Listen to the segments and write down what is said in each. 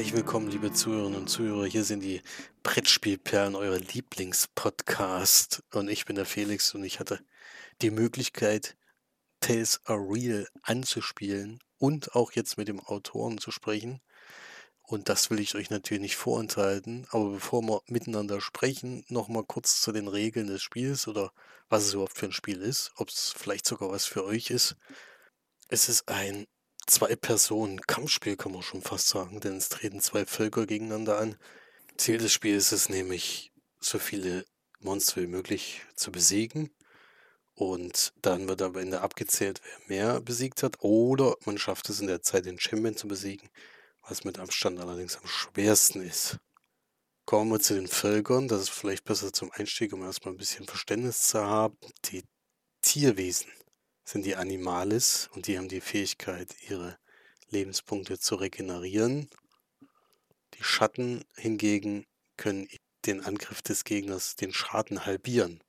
Herzlich willkommen, liebe Zuhörerinnen und Zuhörer. Hier sind die Brettspielperlen, euer Lieblingspodcast. Und ich bin der Felix und ich hatte die Möglichkeit, Tales Are Real anzuspielen und auch jetzt mit dem Autoren zu sprechen. Und das will ich euch natürlich nicht vorenthalten. Aber bevor wir miteinander sprechen, nochmal kurz zu den Regeln des Spiels oder was es überhaupt für ein Spiel ist, ob es vielleicht sogar was für euch ist. Es ist ein Zwei-Personen-Kampfspiel, kann man schon fast sagen, denn es treten zwei Völker gegeneinander an. Ziel des Spiels ist es nämlich, so viele Monster wie möglich zu besiegen. Und dann wird am Ende abgezählt, wer mehr besiegt hat. Oder man schafft es in der Zeit, den Champion zu besiegen, was mit Abstand allerdings am schwersten ist. Kommen wir zu den Völkern. Das ist vielleicht besser zum Einstieg, um erstmal ein bisschen Verständnis zu haben. Die Tierwesen sind die Animalis und die haben die Fähigkeit, ihre Lebenspunkte zu regenerieren. Die Schatten hingegen können den Angriff des Gegners, den Schaden halbieren.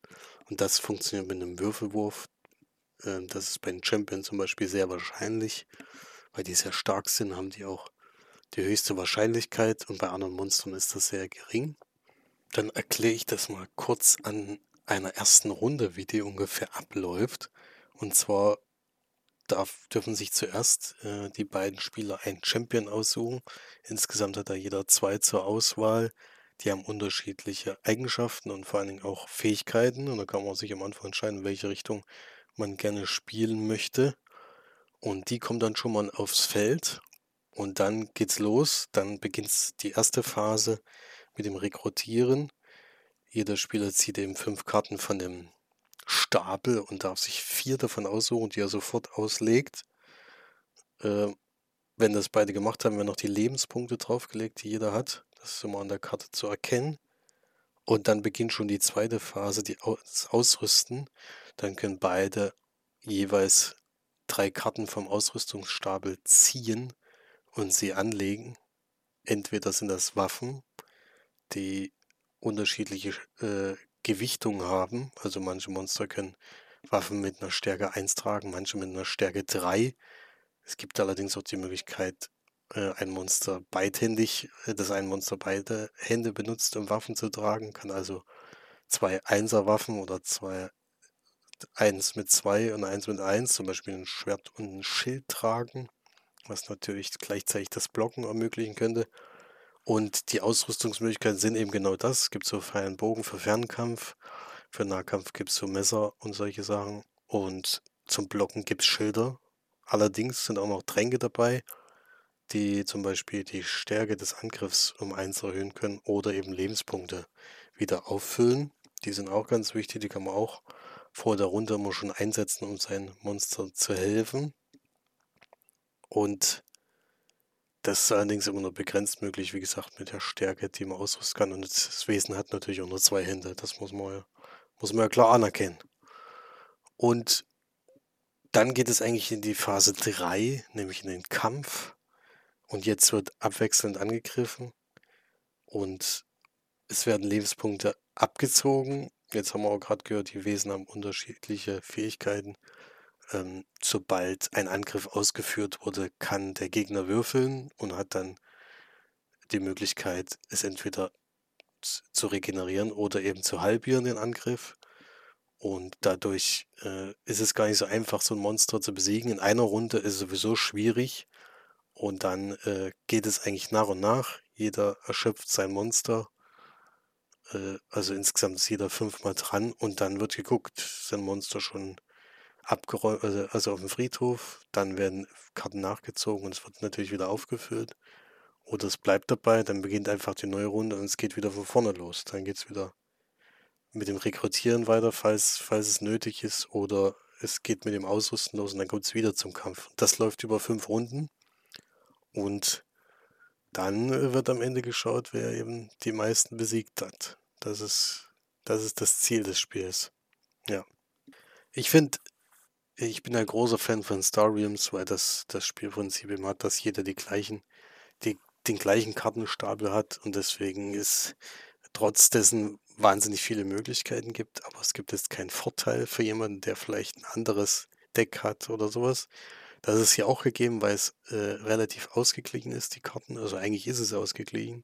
Und das funktioniert mit einem Würfelwurf. Ähm, das ist bei den Champions zum Beispiel sehr wahrscheinlich. Weil die sehr stark sind, haben die auch die höchste Wahrscheinlichkeit und bei anderen Monstern ist das sehr gering. Dann erkläre ich das mal kurz an einer ersten Runde, wie die ungefähr abläuft. Und zwar darf, dürfen sich zuerst äh, die beiden Spieler einen Champion aussuchen. Insgesamt hat da jeder zwei zur Auswahl. Die haben unterschiedliche Eigenschaften und vor allen Dingen auch Fähigkeiten. Und da kann man sich am Anfang entscheiden, in welche Richtung man gerne spielen möchte. Und die kommen dann schon mal aufs Feld. Und dann geht's los. Dann beginnt die erste Phase mit dem Rekrutieren. Jeder Spieler zieht eben fünf Karten von dem Stapel und darf sich vier davon aussuchen, die er sofort auslegt. Äh, wenn das beide gemacht haben, werden noch die Lebenspunkte draufgelegt, die jeder hat. Das ist immer an der Karte zu erkennen. Und dann beginnt schon die zweite Phase, die das Ausrüsten. Dann können beide jeweils drei Karten vom Ausrüstungsstapel ziehen und sie anlegen. Entweder sind das Waffen, die unterschiedliche äh, Gewichtung haben. Also manche Monster können Waffen mit einer Stärke 1 tragen, manche mit einer Stärke 3. Es gibt allerdings auch die Möglichkeit, äh, ein Monster beidhändig, äh, dass ein Monster beide Hände benutzt, um Waffen zu tragen, kann also zwei Einser-Waffen oder zwei eins mit zwei und eins mit eins, zum Beispiel ein Schwert und ein Schild tragen, was natürlich gleichzeitig das Blocken ermöglichen könnte. Und die Ausrüstungsmöglichkeiten sind eben genau das. Es gibt so freien Bogen für Fernkampf, für Nahkampf gibt es so Messer und solche Sachen. Und zum Blocken gibt es Schilder. Allerdings sind auch noch Tränke dabei, die zum Beispiel die Stärke des Angriffs um eins erhöhen können oder eben Lebenspunkte wieder auffüllen. Die sind auch ganz wichtig, die kann man auch vor der Runde immer schon einsetzen, um sein Monster zu helfen. Und das ist allerdings immer nur begrenzt möglich, wie gesagt, mit der Stärke, die man ausrüsten kann. Und das Wesen hat natürlich auch nur zwei Hände. Das muss man ja, muss man ja klar anerkennen. Und dann geht es eigentlich in die Phase 3, nämlich in den Kampf. Und jetzt wird abwechselnd angegriffen. Und es werden Lebenspunkte abgezogen. Jetzt haben wir auch gerade gehört, die Wesen haben unterschiedliche Fähigkeiten. Ähm, sobald ein Angriff ausgeführt wurde, kann der Gegner würfeln und hat dann die Möglichkeit, es entweder zu regenerieren oder eben zu halbieren, den Angriff. Und dadurch äh, ist es gar nicht so einfach, so ein Monster zu besiegen. In einer Runde ist es sowieso schwierig. Und dann äh, geht es eigentlich nach und nach. Jeder erschöpft sein Monster. Äh, also insgesamt ist jeder fünfmal dran. Und dann wird geguckt, sind Monster schon abgeräumt, also, also auf dem Friedhof, dann werden Karten nachgezogen und es wird natürlich wieder aufgefüllt. Oder es bleibt dabei, dann beginnt einfach die neue Runde und es geht wieder von vorne los. Dann geht es wieder mit dem Rekrutieren weiter, falls, falls es nötig ist, oder es geht mit dem Ausrüsten los und dann kommt es wieder zum Kampf. Das läuft über fünf Runden und dann wird am Ende geschaut, wer eben die meisten besiegt hat. Das ist, das ist das Ziel des Spiels. Ja. Ich finde, ich bin ein großer Fan von Star Realms, weil das das Spielprinzip eben hat, dass jeder die gleichen, die, den gleichen Kartenstapel hat und deswegen ist trotz dessen wahnsinnig viele Möglichkeiten gibt, aber es gibt jetzt keinen Vorteil für jemanden, der vielleicht ein anderes Deck hat oder sowas. Das ist ja auch gegeben, weil es äh, relativ ausgeglichen ist, die Karten. Also eigentlich ist es ausgeglichen.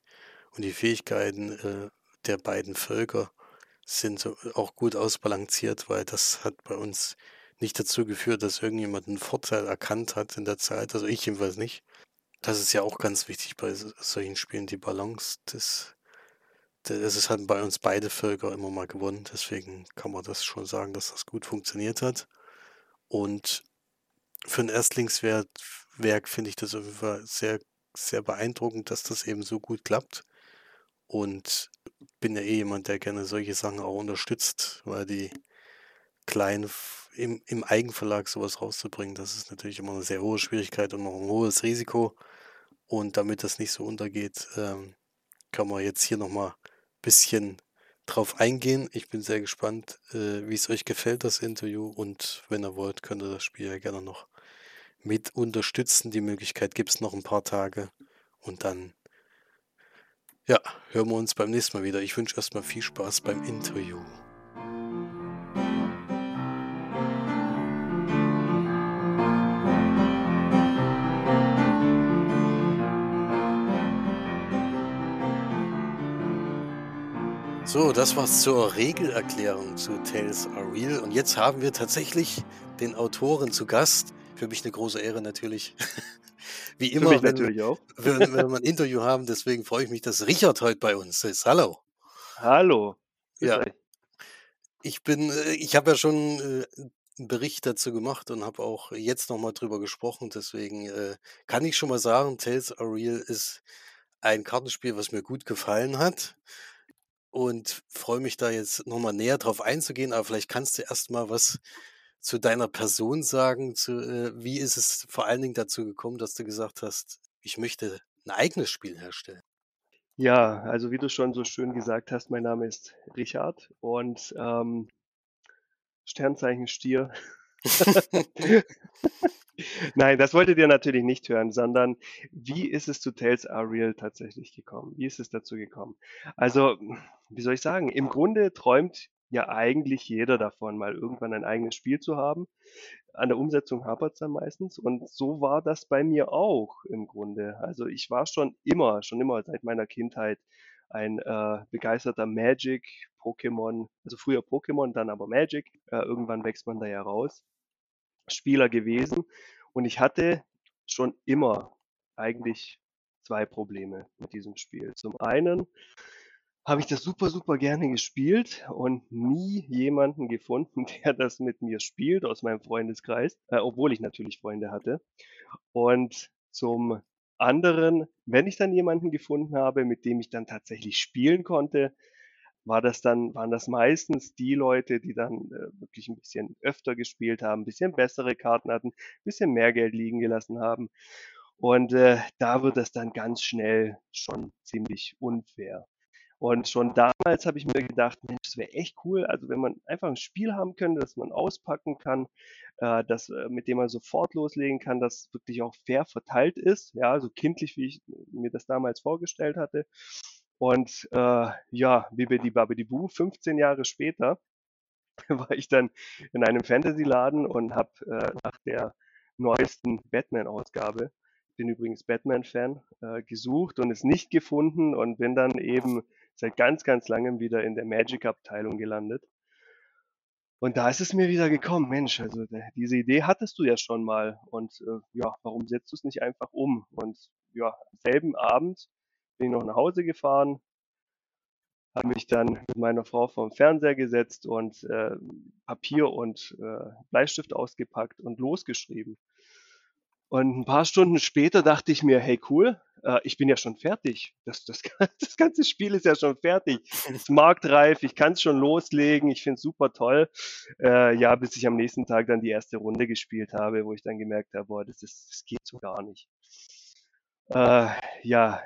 Und die Fähigkeiten äh, der beiden Völker sind so auch gut ausbalanciert, weil das hat bei uns nicht dazu geführt, dass irgendjemand einen Vorteil erkannt hat in der Zeit. Also ich jedenfalls nicht. Das ist ja auch ganz wichtig bei solchen Spielen, die Balance des es haben bei uns beide Völker immer mal gewonnen, deswegen kann man das schon sagen, dass das gut funktioniert hat. Und für ein Erstlingswerk finde ich das auf jeden Fall sehr, sehr beeindruckend, dass das eben so gut klappt. Und bin ja eh jemand, der gerne solche Sachen auch unterstützt, weil die kleinen im, im Eigenverlag sowas rauszubringen, das ist natürlich immer eine sehr hohe Schwierigkeit und noch ein hohes Risiko. Und damit das nicht so untergeht, ähm, kann man jetzt hier nochmal ein bisschen drauf eingehen. Ich bin sehr gespannt, äh, wie es euch gefällt, das Interview. Und wenn ihr wollt, könnt ihr das Spiel ja gerne noch mit unterstützen. Die Möglichkeit gibt es noch ein paar Tage. Und dann, ja, hören wir uns beim nächsten Mal wieder. Ich wünsche erstmal viel Spaß beim Interview. So, das war's zur Regelerklärung zu Tales Are Real. Und jetzt haben wir tatsächlich den Autoren zu Gast. Für mich eine große Ehre natürlich. Wie immer, wenn, natürlich auch. wenn, wenn wir ein Interview haben. Deswegen freue ich mich, dass Richard heute bei uns ist. Hallo. Hallo. Ja. Ich bin, äh, ich habe ja schon äh, einen Bericht dazu gemacht und habe auch jetzt nochmal drüber gesprochen. Deswegen äh, kann ich schon mal sagen, Tales Are Real ist ein Kartenspiel, was mir gut gefallen hat und freue mich da jetzt nochmal näher drauf einzugehen, aber vielleicht kannst du erst mal was zu deiner Person sagen, zu, äh, wie ist es vor allen Dingen dazu gekommen, dass du gesagt hast, ich möchte ein eigenes Spiel herstellen? Ja, also wie du schon so schön gesagt hast, mein Name ist Richard und ähm, Sternzeichen Stier. Nein, das wolltet ihr natürlich nicht hören, sondern wie ist es zu Tales Are Real tatsächlich gekommen? Wie ist es dazu gekommen? Also, wie soll ich sagen? Im Grunde träumt ja eigentlich jeder davon, mal irgendwann ein eigenes Spiel zu haben. An der Umsetzung hapert es dann meistens. Und so war das bei mir auch im Grunde. Also ich war schon immer, schon immer seit meiner Kindheit ein äh, begeisterter Magic, Pokémon, also früher Pokémon, dann aber Magic. Äh, irgendwann wächst man da ja raus. Spieler gewesen. Und ich hatte schon immer eigentlich zwei Probleme mit diesem Spiel. Zum einen habe ich das super, super gerne gespielt und nie jemanden gefunden, der das mit mir spielt aus meinem Freundeskreis, äh, obwohl ich natürlich Freunde hatte. Und zum anderen, wenn ich dann jemanden gefunden habe, mit dem ich dann tatsächlich spielen konnte, war das dann, waren das meistens die Leute, die dann äh, wirklich ein bisschen öfter gespielt haben, ein bisschen bessere Karten hatten, ein bisschen mehr Geld liegen gelassen haben. Und äh, da wird es dann ganz schnell schon ziemlich unfair. Und schon damals habe ich mir gedacht, Mensch, das wäre echt cool, also wenn man einfach ein Spiel haben könnte, das man auspacken kann, äh, das, äh, mit dem man sofort loslegen kann, das wirklich auch fair verteilt ist, ja, so kindlich, wie ich mir das damals vorgestellt hatte. Und äh, ja, Bibidi Babidi Boo, 15 Jahre später war ich dann in einem Fantasy-Laden und habe äh, nach der neuesten Batman-Ausgabe, bin übrigens Batman-Fan, äh, gesucht und es nicht gefunden und bin dann eben seit ganz, ganz langem wieder in der Magic-Abteilung gelandet. Und da ist es mir wieder gekommen, Mensch, also diese Idee hattest du ja schon mal und äh, ja, warum setzt du es nicht einfach um? Und ja, selben Abend bin ich noch nach Hause gefahren, habe mich dann mit meiner Frau vorm Fernseher gesetzt und äh, Papier und äh, Bleistift ausgepackt und losgeschrieben. Und ein paar Stunden später dachte ich mir, hey cool, äh, ich bin ja schon fertig. Das, das, das ganze Spiel ist ja schon fertig. Es ist marktreif, ich kann es schon loslegen, ich finde es super toll. Äh, ja, bis ich am nächsten Tag dann die erste Runde gespielt habe, wo ich dann gemerkt habe, boah, das, ist, das geht so gar nicht. Äh, ja,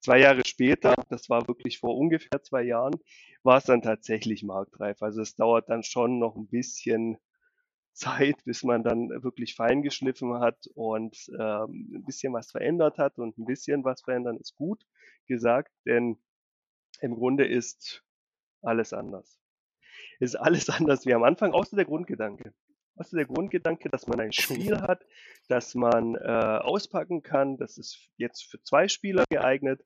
Zwei Jahre später, das war wirklich vor ungefähr zwei Jahren, war es dann tatsächlich marktreif. Also es dauert dann schon noch ein bisschen Zeit, bis man dann wirklich fein geschliffen hat und ähm, ein bisschen was verändert hat. Und ein bisschen was verändern ist gut gesagt, denn im Grunde ist alles anders. Ist alles anders wie am Anfang, außer der Grundgedanke. Also der Grundgedanke, dass man ein Spiel hat, das man äh, auspacken kann. Das ist jetzt für zwei Spieler geeignet.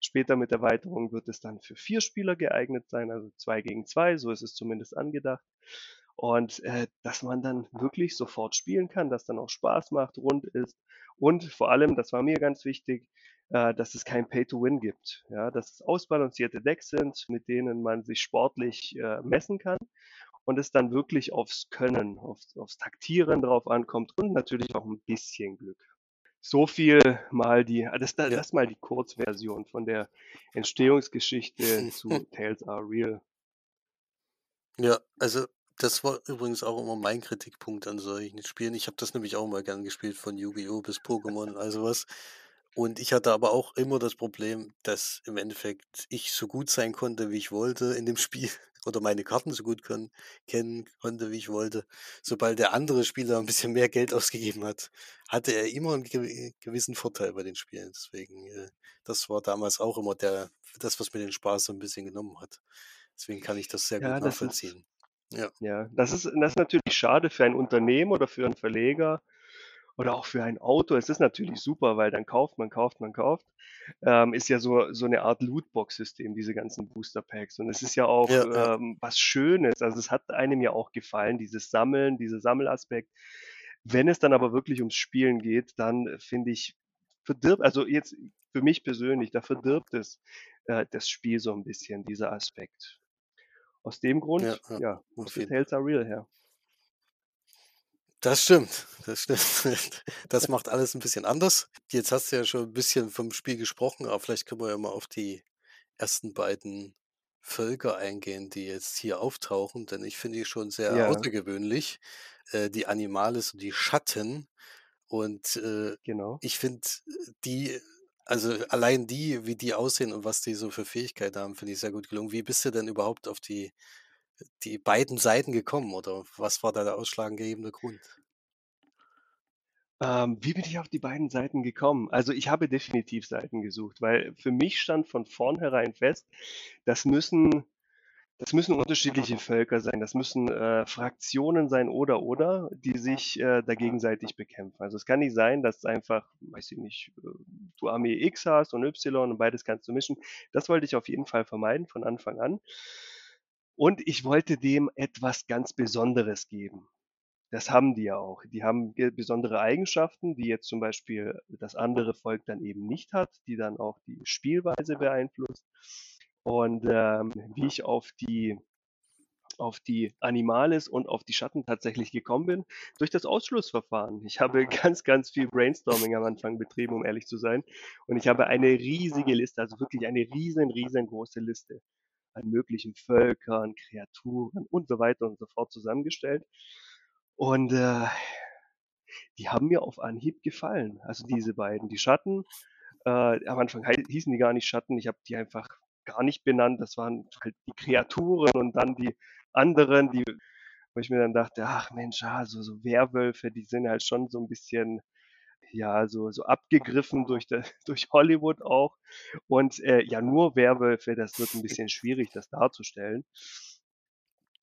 Später mit Erweiterung wird es dann für vier Spieler geeignet sein, also zwei gegen zwei, so ist es zumindest angedacht. Und äh, dass man dann wirklich sofort spielen kann, dass dann auch Spaß macht, rund ist. Und vor allem, das war mir ganz wichtig, äh, dass es kein Pay-to-Win gibt. Ja, dass es ausbalancierte Decks sind, mit denen man sich sportlich äh, messen kann und es dann wirklich aufs Können, aufs, aufs Taktieren drauf ankommt und natürlich auch ein bisschen Glück. So viel mal die, ah, das, das, das mal die Kurzversion von der Entstehungsgeschichte zu Tales Are Real. Ja, also das war übrigens auch immer mein Kritikpunkt an solchen Spielen. Ich habe das nämlich auch mal gern gespielt, von Yu-Gi-Oh! bis Pokémon und all sowas. Und ich hatte aber auch immer das Problem, dass im Endeffekt ich so gut sein konnte, wie ich wollte in dem Spiel oder meine Karten so gut kennen konnte, wie ich wollte. Sobald der andere Spieler ein bisschen mehr Geld ausgegeben hat, hatte er immer einen gewissen Vorteil bei den Spielen. Deswegen, äh, das war damals auch immer der, das, was mir den Spaß so ein bisschen genommen hat. Deswegen kann ich das sehr ja, gut nachvollziehen. Ist, ja. ja, das ist, das ist natürlich schade für ein Unternehmen oder für einen Verleger, oder auch für ein Auto. Es ist natürlich super, weil dann kauft man, kauft man, kauft. Ähm, ist ja so, so eine Art Lootbox-System, diese ganzen Booster Packs. Und es ist ja auch ja, ja. Ähm, was Schönes. Also es hat einem ja auch gefallen, dieses Sammeln, dieser Sammelaspekt. Wenn es dann aber wirklich ums Spielen geht, dann finde ich, verdirbt, also jetzt für mich persönlich, da verdirbt es äh, das Spiel so ein bisschen, dieser Aspekt. Aus dem Grund, ja, ja, ja Tales are real her. Das stimmt, das stimmt. Das macht alles ein bisschen anders. Jetzt hast du ja schon ein bisschen vom Spiel gesprochen, aber vielleicht können wir ja mal auf die ersten beiden Völker eingehen, die jetzt hier auftauchen, denn ich finde die schon sehr Ja, außergewöhnlich. Äh, die Animales und die Schatten. Und äh, genau. ich finde die, also allein die, wie die aussehen und was die so für Fähigkeiten haben, finde ich sehr gut gelungen. Wie bist du denn überhaupt auf die die beiden Seiten gekommen oder was war da der ausschlaggebende Grund? Ähm, wie bin ich auf die beiden Seiten gekommen? Also ich habe definitiv Seiten gesucht, weil für mich stand von vornherein fest, das müssen, das müssen unterschiedliche Völker sein, das müssen äh, Fraktionen sein oder oder, die sich äh, da gegenseitig bekämpfen. Also es kann nicht sein, dass einfach, weiß ich nicht, äh, du Armee X hast und Y und beides kannst du mischen. Das wollte ich auf jeden Fall vermeiden von Anfang an. Und ich wollte dem etwas ganz Besonderes geben. Das haben die ja auch. Die haben besondere Eigenschaften, die jetzt zum Beispiel das andere Volk dann eben nicht hat, die dann auch die Spielweise beeinflusst. Und ähm, wie ich auf die auf die Animales und auf die Schatten tatsächlich gekommen bin, durch das Ausschlussverfahren. Ich habe ganz, ganz viel Brainstorming am Anfang betrieben, um ehrlich zu sein. Und ich habe eine riesige Liste, also wirklich eine riesen, riesengroße Liste an möglichen Völkern, Kreaturen und so weiter und so fort zusammengestellt. Und äh, die haben mir auf Anhieb gefallen. Also diese beiden, die Schatten. Äh, am Anfang hießen die gar nicht Schatten. Ich habe die einfach gar nicht benannt. Das waren halt die Kreaturen und dann die anderen, die, wo ich mir dann dachte, ach Mensch, ah, so, so Werwölfe, die sind halt schon so ein bisschen ja, so, so abgegriffen durch, der, durch Hollywood auch. Und äh, ja, nur Werwölfe, das wird ein bisschen schwierig, das darzustellen.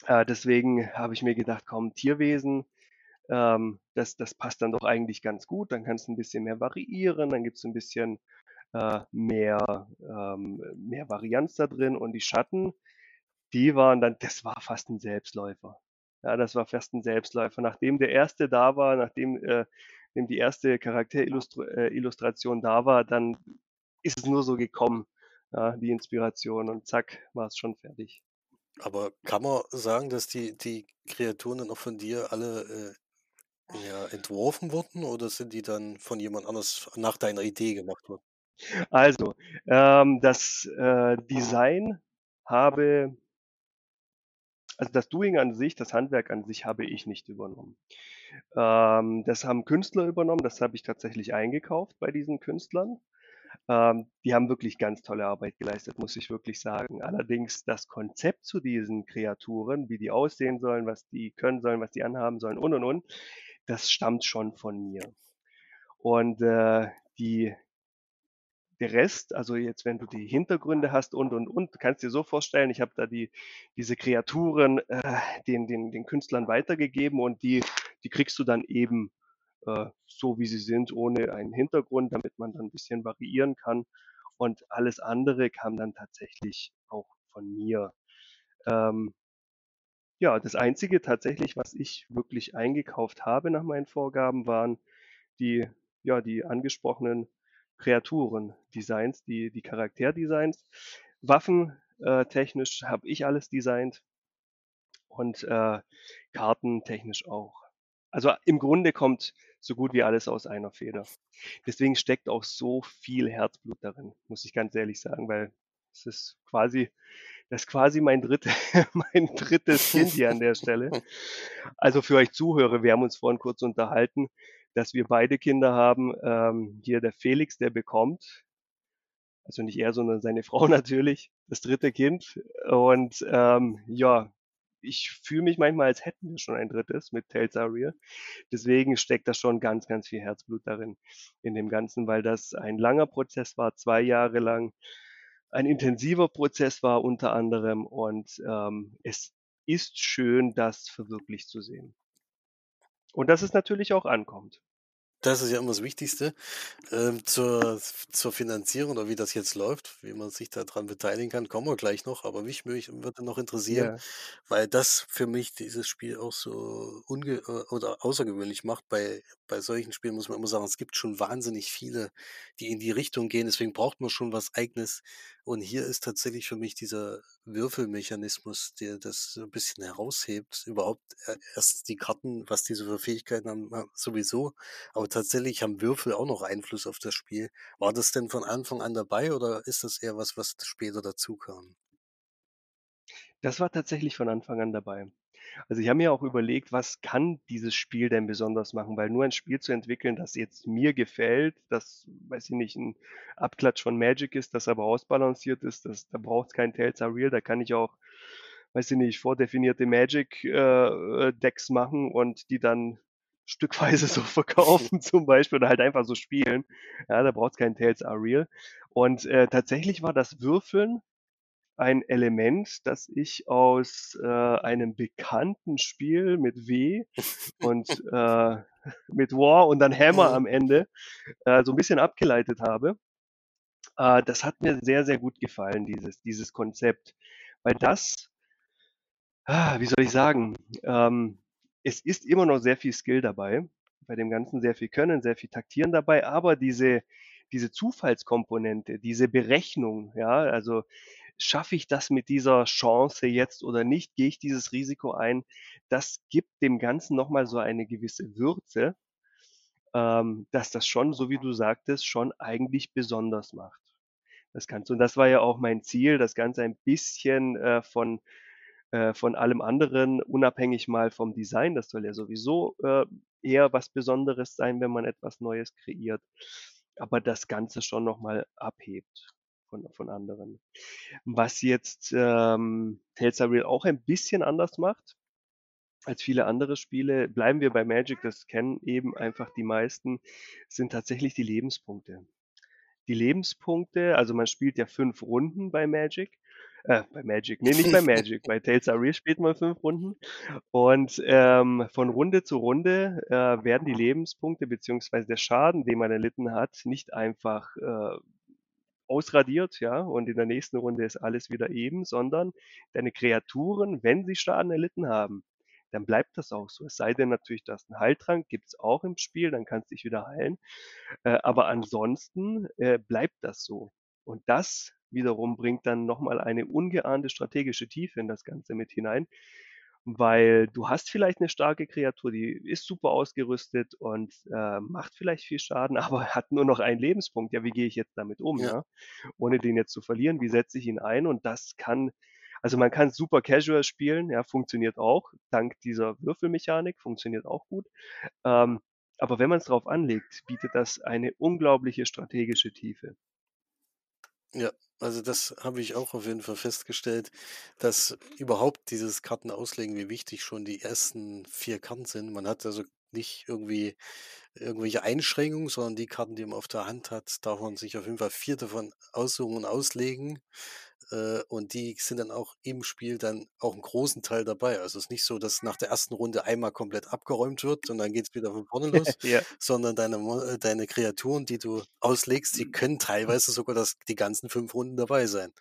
Äh, deswegen habe ich mir gedacht, komm, Tierwesen, ähm, das, das passt dann doch eigentlich ganz gut. Dann kannst du ein bisschen mehr variieren, dann gibt es ein bisschen äh, mehr, ähm, mehr Varianz da drin. Und die Schatten, die waren dann, das war fast ein Selbstläufer. Ja, das war fast ein Selbstläufer. Nachdem der erste da war, nachdem äh, nachdem die erste Charakterillustration äh, da war, dann ist es nur so gekommen, ja, die Inspiration und zack, war es schon fertig. Aber kann man sagen, dass die, die Kreaturen dann auch von dir alle äh, ja, entworfen wurden oder sind die dann von jemand anders nach deiner Idee gemacht worden? Also, ähm, das äh, Design habe, also das Doing an sich, das Handwerk an sich habe ich nicht übernommen. Ähm, das haben Künstler übernommen, das habe ich tatsächlich eingekauft bei diesen Künstlern. Ähm, die haben wirklich ganz tolle Arbeit geleistet, muss ich wirklich sagen. Allerdings das Konzept zu diesen Kreaturen, wie die aussehen sollen, was die können sollen, was die anhaben sollen und und und, das stammt schon von mir. Und äh, die der Rest, also jetzt, wenn du die Hintergründe hast und, und, und, kannst dir so vorstellen, ich habe da die, diese Kreaturen äh, den, den, den Künstlern weitergegeben und die, die kriegst du dann eben äh, so, wie sie sind, ohne einen Hintergrund, damit man dann ein bisschen variieren kann. Und alles andere kam dann tatsächlich auch von mir. Ähm, ja, das Einzige tatsächlich, was ich wirklich eingekauft habe nach meinen Vorgaben, waren die, ja, die angesprochenen Kreaturen, Designs, die, die Charakterdesigns. Waffen äh, technisch habe ich alles designt und äh, kartentechnisch auch. Also im Grunde kommt so gut wie alles aus einer Feder. Deswegen steckt auch so viel Herzblut darin, muss ich ganz ehrlich sagen, weil es ist quasi, das ist quasi mein, dritte, mein drittes Kind hier an der Stelle. Also für euch Zuhörer, wir haben uns vorhin kurz unterhalten, dass wir beide Kinder haben. Ähm, hier der Felix, der bekommt, also nicht er, sondern seine Frau natürlich, das dritte Kind. Und ähm, ja, ich fühle mich manchmal, als hätten wir schon ein drittes mit Tales Are Real. Deswegen steckt da schon ganz, ganz viel Herzblut darin, in dem Ganzen, weil das ein langer Prozess war, zwei Jahre lang. Ein intensiver Prozess war unter anderem und ähm, es ist schön, das verwirklicht zu sehen. Und dass es natürlich auch ankommt. Das ist ja immer das Wichtigste. Ähm, zur, zur Finanzierung oder wie das jetzt läuft, wie man sich daran beteiligen kann, kommen wir gleich noch. Aber mich mö- würde noch interessieren, Ja, weil das für mich dieses Spiel auch so unge äh, oder außergewöhnlich macht. Bei, bei solchen Spielen muss man immer sagen, es gibt schon wahnsinnig viele, die in die Richtung gehen. Deswegen braucht man schon was Eigenes. Und hier ist tatsächlich für mich dieser Würfelmechanismus, der das so ein bisschen heraushebt. Überhaupt äh, erst die Karten, was diese für Fähigkeiten haben, sowieso. Aber tatsächlich haben Würfel auch noch Einfluss auf das Spiel. War das denn von Anfang an dabei oder ist das eher was, was später dazu kam? das war tatsächlich von Anfang an dabei. Also ich habe mir auch überlegt, was kann dieses Spiel denn besonders machen? Weil nur ein Spiel zu entwickeln, das jetzt mir gefällt, das, weiß ich nicht, ein Abklatsch von Magic ist, das aber ausbalanciert ist, das, da braucht es kein Tales are Real, da kann ich auch, weiß ich nicht, vordefinierte Magic-Decks machen und die dann stückweise so verkaufen zum Beispiel oder halt einfach so spielen. Ja, da braucht es kein Tales are Real. Und äh, tatsächlich war das Würfeln ein Element, das ich aus äh, einem bekannten Spiel mit W und äh, mit War und dann Hammer Mhm. am Ende äh, so ein bisschen abgeleitet habe. Äh, das hat mir sehr, sehr gut gefallen, dieses, dieses Konzept. Weil das, ah, wie soll ich sagen, ähm, es ist immer noch sehr viel Skill dabei, bei dem Ganzen sehr viel Können, sehr viel Taktieren dabei, aber diese, diese Zufallskomponente, diese Berechnung, ja, also schaffe ich das mit dieser Chance jetzt oder nicht, gehe ich dieses Risiko ein, das gibt dem Ganzen nochmal so eine gewisse Würze, ähm, dass das schon, so wie du sagtest, schon eigentlich besonders macht. Das Ganze. Und das war ja auch mein Ziel, das Ganze ein bisschen äh, von, äh, von allem anderen, unabhängig mal vom Design. Das soll ja sowieso äh, eher was Besonderes sein, wenn man etwas Neues kreiert. Aber das Ganze schon nochmal abhebt von, von anderen. Was jetzt ähm, Tales of Real auch ein bisschen anders macht als viele andere Spiele, bleiben wir bei Magic, das kennen eben einfach die meisten, sind tatsächlich die Lebenspunkte. Die Lebenspunkte, also man spielt ja fünf Runden bei Magic. Äh, bei Magic, nee, nicht bei Magic, bei Tales of Real spielt man fünf Runden. Und ähm, von Runde zu Runde äh, werden die Lebenspunkte beziehungsweise der Schaden, den man erlitten hat, nicht einfach äh, ausradiert, ja, und in der nächsten Runde ist alles wieder eben, sondern deine Kreaturen, wenn sie Schaden erlitten haben, dann bleibt das auch so. Es sei denn natürlich, dass ein Heiltrank gibt's auch im Spiel, dann kannst du dich wieder heilen. Äh, aber ansonsten äh, bleibt das so. Und das wiederum bringt dann nochmal eine ungeahnte strategische Tiefe in das Ganze mit hinein, weil du hast vielleicht eine starke Kreatur, die ist super ausgerüstet und äh, macht vielleicht viel Schaden, aber hat nur noch einen Lebenspunkt. Ja, wie gehe ich jetzt damit um, Ja. ja? Ohne den jetzt zu verlieren, wie setze ich ihn ein? Und das kann, also man kann super casual spielen, ja, funktioniert auch, dank dieser Würfelmechanik, funktioniert auch gut. Ähm, aber wenn man es drauf anlegt, bietet das eine unglaubliche strategische Tiefe. Ja, also das habe ich auch auf jeden Fall festgestellt, dass überhaupt dieses Kartenauslegen, wie wichtig schon die ersten vier Karten sind. Man hat also nicht irgendwie irgendwelche Einschränkungen, sondern die Karten, die man auf der Hand hat, darf man sich auf jeden Fall vier davon aussuchen und auslegen. Äh, und die sind dann auch im Spiel dann auch einen großen Teil dabei. Also, es ist nicht so, dass nach der ersten Runde einmal komplett abgeräumt wird und dann geht's wieder von vorne los, Ja. sondern deine äh, deine Kreaturen, die du auslegst, die können teilweise sogar das die ganzen 5 Runden dabei sein.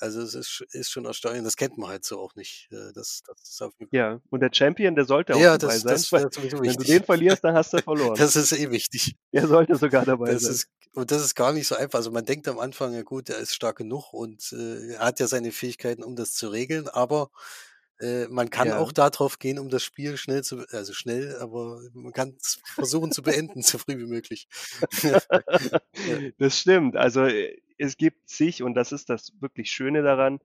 Also, es ist ist schon erstaunlich, das kennt man halt so auch nicht. Äh, das das ist auf jeden Ja, und der Champion, der sollte auch Ja, dabei das sein, das weil wenn du wichtig. den verlierst, dann hast du verloren. Das ist eh wichtig. Der sollte sogar dabei Das sein. ist und das ist gar nicht so einfach. Also, man denkt am Anfang: „Ja gut, der ist stark genug und, äh, er hat ja seine Fähigkeiten, um das zu regeln“, aber, äh, man kann auch Ja. da drauf gehen, um das Spiel schnell zu also, schnell, aber man kann's versuchen zu beenden, so früh wie möglich. Ja. Das stimmt. Also, äh, es gibt zig und das ist das wirklich Schöne daran,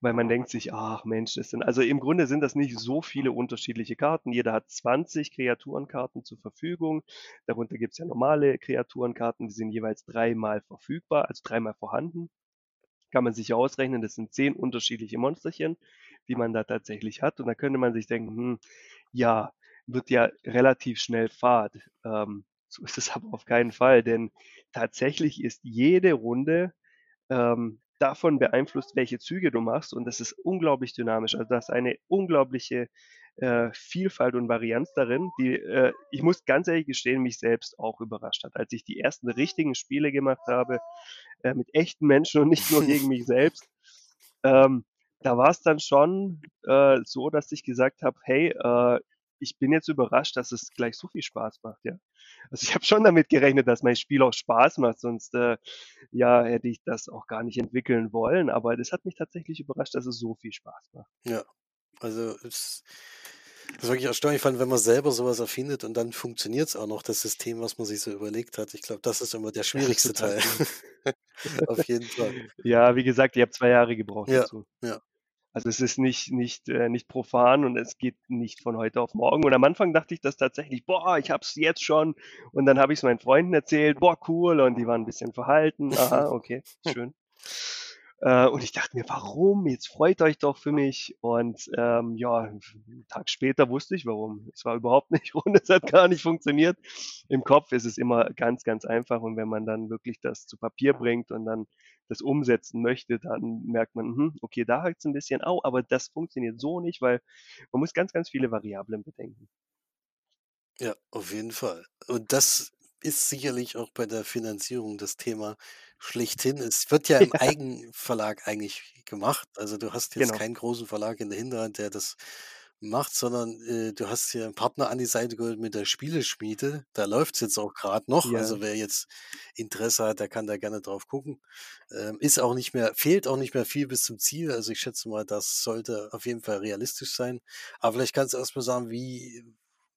weil man denkt sich: „Ach Mensch, das sind“ also, im Grunde sind das nicht so viele unterschiedliche Karten. Jeder hat 20 Kreaturenkarten zur Verfügung. Darunter gibt's ja normale Kreaturenkarten, die sind jeweils dreimal verfügbar, also dreimal vorhanden. Kann man sich ja ausrechnen, das sind 10 unterschiedliche Monsterchen, die man da tatsächlich hat. Und da könnte man sich denken: „Hm, ja, wird ja relativ schnell Fahrt.“ Ähm, so ist es aber auf keinen Fall, denn tatsächlich ist jede Runde, ähm, davon beeinflusst, welche Züge du machst und das ist unglaublich dynamisch. Also, da ist eine unglaubliche, äh, Vielfalt und Varianz darin, die, äh, ich muss ganz ehrlich gestehen, mich selbst auch überrascht hat. Als ich die ersten richtigen Spiele gemacht habe, äh, mit echten Menschen und nicht nur gegen mich selbst, ähm, da war's dann schon, äh, so, dass ich gesagt habe: „Hey, äh, ich bin jetzt überrascht, dass es gleich so viel Spaß macht“, ja. Also, ich habe schon damit gerechnet, dass mein Spiel auch Spaß macht, sonst, äh, ja, hätte ich das auch gar nicht entwickeln wollen, aber das hat mich tatsächlich überrascht, dass es so viel Spaß macht. Ja, also, es ist wirklich erstaunlich, allem, wenn man selber so was erfindet und dann funktioniert's auch noch, das System, was man sich so überlegt hat. Ich glaube, das ist immer der Das schwierigste Teil. Auf jeden Fall. Ja, wie gesagt, ich habe 2 Jahre gebraucht Ja, dazu. ja. Also, es ist nicht nicht äh, nicht profan und es geht nicht von heute auf morgen. Und am Anfang dachte ich das tatsächlich: „Boah, ich habe es jetzt schon.“ Und dann habe ich's meinen Freunden erzählt: „Boah, cool.“ Und die waren 'n bisschen verhalten. Aha, okay, schön. Äh, und ich dachte mir: „Warum? Jetzt freut euch doch für mich.“ Und, ähm, ja, 'n Tag später wusste ich warum. Es war überhaupt nicht rund, es hat gar nicht funktioniert. Im Kopf ist es immer ganz, ganz einfach und wenn man dann wirklich das zu Papier bringt und dann das umsetzen möchte, dann merkt man: „Mhm, okay, da hakt's 'n bisschen. Au, aber das funktioniert so nicht“, weil man muss ganz, ganz viele Variablen bedenken. Ja, auf jeden Fall. Und das ist sicherlich auch bei der Finanzierung das Thema schlechthin. Es wird ja im Ja. Eigenverlag eigentlich gemacht. Also, du hast jetzt Genau. keinen großen Verlag in der Hinterhand, der das macht, sondern, äh, du hast hier 'n Partner an die Seite geholt mit der Spieleschmiede. Da läuft's jetzt auch grad noch. Ja. Also, wer jetzt Interesse hat, der kann da gerne drauf gucken. Ähm, ist auch nicht mehr fehlt auch nicht mehr viel bis zum Ziel. Also, ich schätze mal, das sollte auf jeden Fall realistisch sein. Aber vielleicht kannst du erst mal sagen, wie